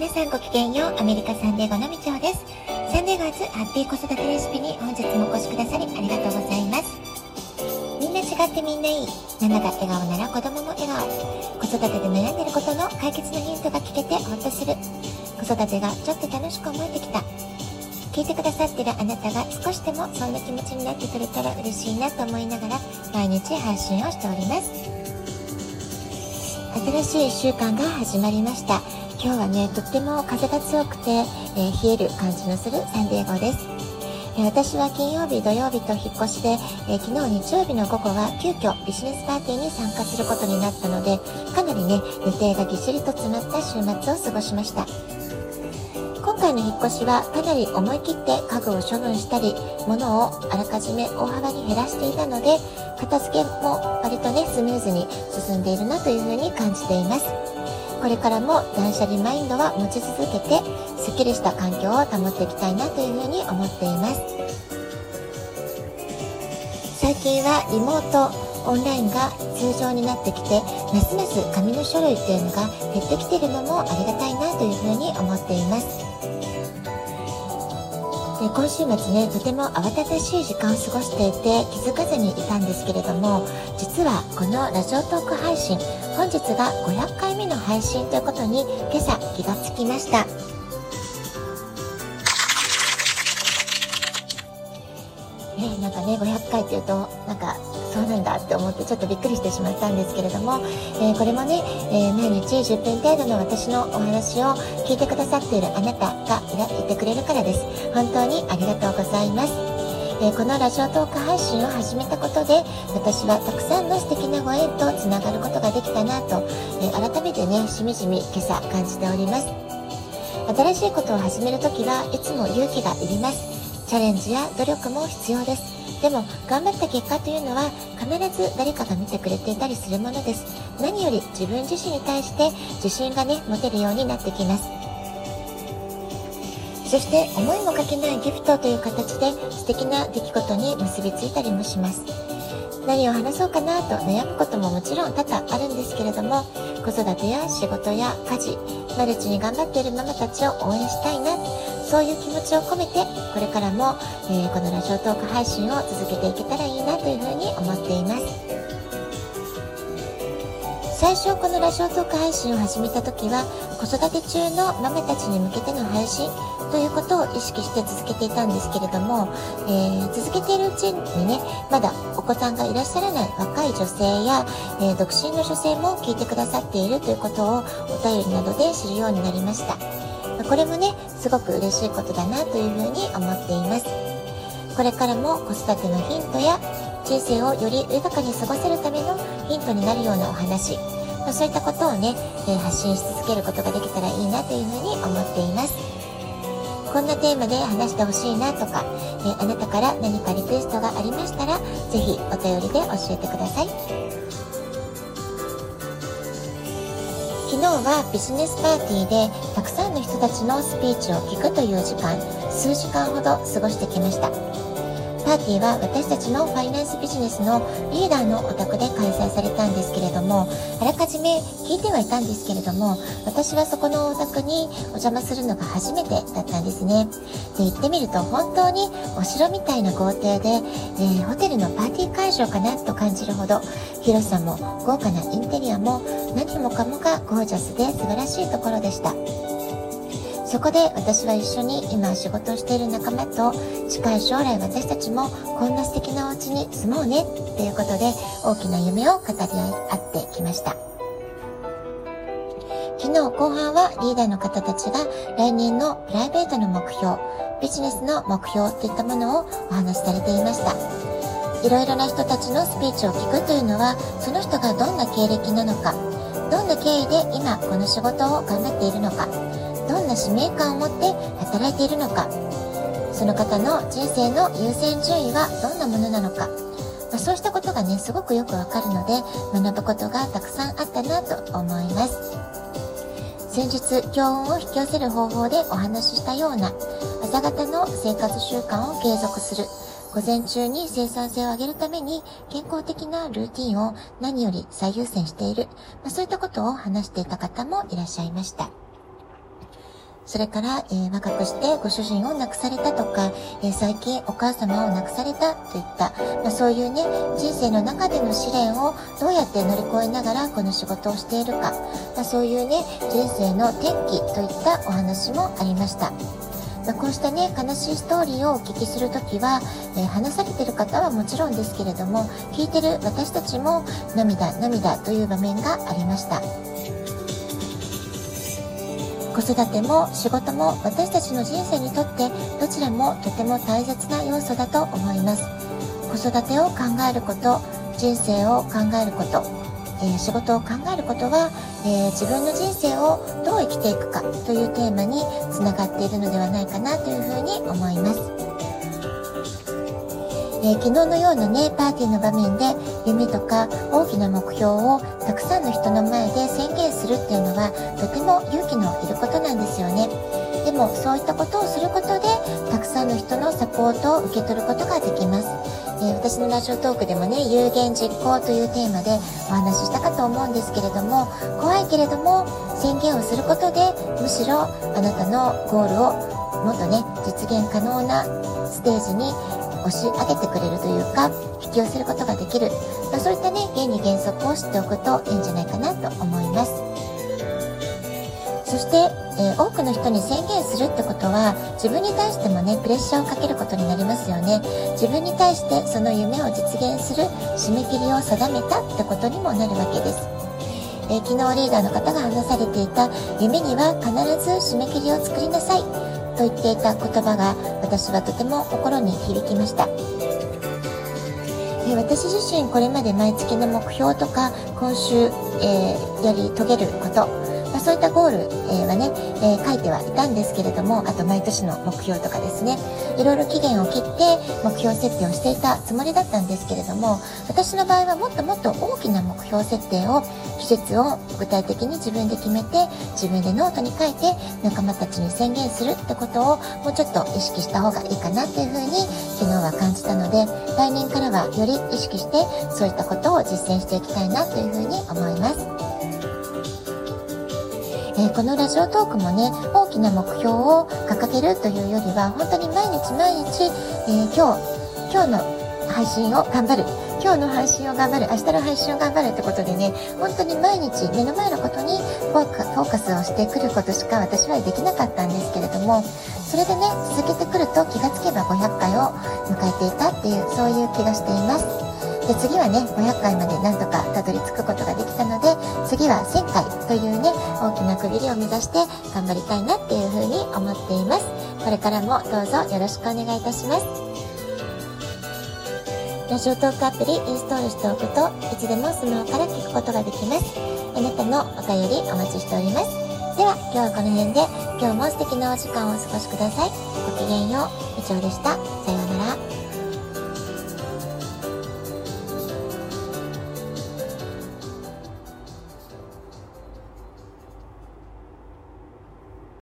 皆さんごきげんようアメリカサンデーゴのみちょです。サンデーガーズハッピー子育てレシピに本日もお越しくださりありがとうございます。みんな違ってみんないい。ママが笑顔なら子供も笑顔。子育てで悩んでることの解決のヒントが聞けてほっとする。子育てがちょっと楽しく思えてきた。聞いてくださってるあなたが少しでもそんな気持ちになってくれたら嬉しいなと思いながら毎日配信をしております。新しい1週間が始まりました。今日はねとっても風が強くて、えー、冷える感じのするサンデーゴです、えー、私は金曜日土曜日と引っ越しで、えー、昨日日曜日の午後は急遽ビジネスパーティーに参加することになったのでかなりね予定がぎっしりと詰まった週末を過ごしました。今回の引っ越しはかなり思い切って家具を処分したり物をあらかじめ大幅に減らしていたので片付けも割とねスムーズに進んでいるなというふうに感じています。これからも断捨離マインドは持ち続けてすっきりした環境を保っていきたいなというふうに思っています。最近はリモートオンラインが通常になってきてますます紙の書類っていうのが減ってきているのもありがたいなというふうに思っています。で今週末ねとても慌ただしい時間を過ごしていて気づかずにいたんですけれども実はこのラジオトーク配信本日が500回目の配信ということに今朝気がつきました。ね、なんかね500回っていうとなんかそうなんだって思ってちょっとびっくりしてしまったんですけれども、えー、これもね、えー、毎日10分程度の私のお話を聞いてくださっているあなたがいてくれるからです。本当にありがとうございます。えこのラジオトーク配信を始めたことで私はたくさんの素敵なご縁とつながることができたなと、え改めてねしみじみ今朝感じております。新しいことを始めるときはいつも勇気がいります。チャレンジや努力も必要です。でも頑張った結果というのは必ず誰かが見てくれていたりするものです。何より自分自身に対して自信がね持てるようになってきます。そして思いもかけないギフトという形で素敵な出来事に結びついたりもします。何を話そうかなと悩むことももちろん多々あるんですけれども子育てや仕事や家事マルチに頑張っているママたちを応援したいなそういう気持ちを込めてこれからも、えー、このラジオトーク配信を続けていけたらいいなというふうに思っています。最初このラジオトーク配信を始めた時は子育て中のママたちに向けての配信ということを意識して続けていたんですけれども、えー、続けているうちにねまだお子さんがいらっしゃらない若い女性や、えー、独身の女性も聞いてくださっているということをお便りなどで知るようになりました。これもねすごく嬉しいことだなというふうに思っています。これからも子育てのヒントや人生をより豊かに過ごせるためのヒントになるようなお話、ま、そういったことをね、え、発信し続けることができたらいいなというふうに思っています。こんなテーマで話してほしいなとか、えー、あなたから何かリクエストがありましたらぜひお便りで教えてください。昨日はビジネスパーティーでたくさんの人たちのスピーチを聞くという時間数時間ほど過ごしてきました。パーティーは私たちのファイナンスビジネスのリーダーのお宅で開催されたんですけれどもあらかじめ聞いてはいたんですけれども私はそこのお宅にお邪魔するのが初めてだったんですね。で行ってみると本当にお城みたいな豪邸で、えー、ホテルのパーティー会場かなと感じるほど広さも豪華なインテリアも何もかもがゴージャスで素晴らしいところでした。そこで私は一緒に今仕事をしている仲間と近い将来私たちもこんな素敵なお家に住もうねっていうことで大きな夢を語り合ってきました。昨日後半はリーダーの方たちが来年のプライベートの目標ビジネスの目標といったものをお話しされていました。いろいろな人たちのスピーチを聞くというのはその人がどんな経歴なのかどんな経緯で今この仕事を頑張っているのかな使命感を持って働いているのか。その方の人生の優先順位はどんなものなのか、まあ、そうしたことがねすごくよくわかるので学ぶことがたくさんあったなと思います。先日強運を引き寄せる方法でお話ししたような朝方の生活習慣を継続する。午前中に生産性を上げるために健康的なルーティンを何より最優先している、まあ、そういったことを話していた方もいらっしゃいました。それから、えー、若くしてご主人を亡くされたとか、えー、最近お母様を亡くされたといった、まあ、そういうね、人生の中での試練をどうやって乗り越えながらこの仕事をしているか、まあ、そういうね、人生の転機といったお話もありました。まあ、こうしたね悲しいストーリーをお聞きする時は、えー、話されてる方はもちろんですけれども聞いてる私たちも涙涙という場面がありました子育ても仕事も私たちの人生にとってどちらもとても大切な要素だと思います子育てを考えること人生を考えることえー、仕事を考えることは、えー、自分の人生をどう生きていくかというテーマにつながっているのではないかなというふうに思います。えー、昨日のようなね、パーティーの場面で夢とか大きな目標をたくさんの人の前で宣言するっていうのはとても勇気のいることなんですよね。でもそういったことをすることでたくさんの人のサポートを受け取ることができます。えー、私のラジオトークでもね有言実行というテーマでお話ししたかと思うんですけれども怖いけれども宣言をすることでむしろあなたのゴールをもっとね実現可能なステージに押し上げてくれるというか引き寄せることができる、まあ、そういったね原理原則を知っておくといいんじゃないかなと思います。そしてえー、多くの人に宣言するってことは自分に対してもねプレッシャーをかけることになりますよね。自分に対してその夢を実現する締め切りを定めたってことにもなるわけです、え、昨日リーダーの方が話されていた夢には必ず締め切りを作りなさい。と言っていた言葉が私はとても心に響きました。私自身これまで毎月の目標とか今週、えー、やり遂げることあ、そういったゴール、えー、はね、えー、書いてはいたんですけれども、あと毎年の目標とかですね、いろいろ期限を切って目標設定をしていたつもりだったんですけれども、私の場合はもっともっと大きな目標設定を、季節を具体的に自分で決めて、自分でノートに書いて仲間たちに宣言するってことをもうちょっと意識した方がいいかなっていうふうに昨日は感じたので、来年からはより意識してそういったことを実践していきたいなというふうに思います。えー、このラジオトークもね、大きな目標を掲げるというよりは、本当に毎日毎日、えー、今日、今日の配信を頑張る。今日の配信を頑張る。明日の配信を頑張るってことでね、本当に毎日目の前のことにフォーカスをしてくることしか私はできなかったんですけれども、それでね、続けてくると気がつけば500回を迎えていたっていう、そういう気がしています。で次はね500回までなんとかたどり着くことができたので次は1000回区切りを目指して頑張りたいなっていうふうに思っています。これからもどうぞよろしくお願いいたします。ラジオトークアプリインストールしておくといつでもスマホから聞くことができます。あなたのお便りお待ちしております。では今日はこの辺で。今日も素敵なお時間をお過ごしください。ごきげんよう。以上でした。さようなら。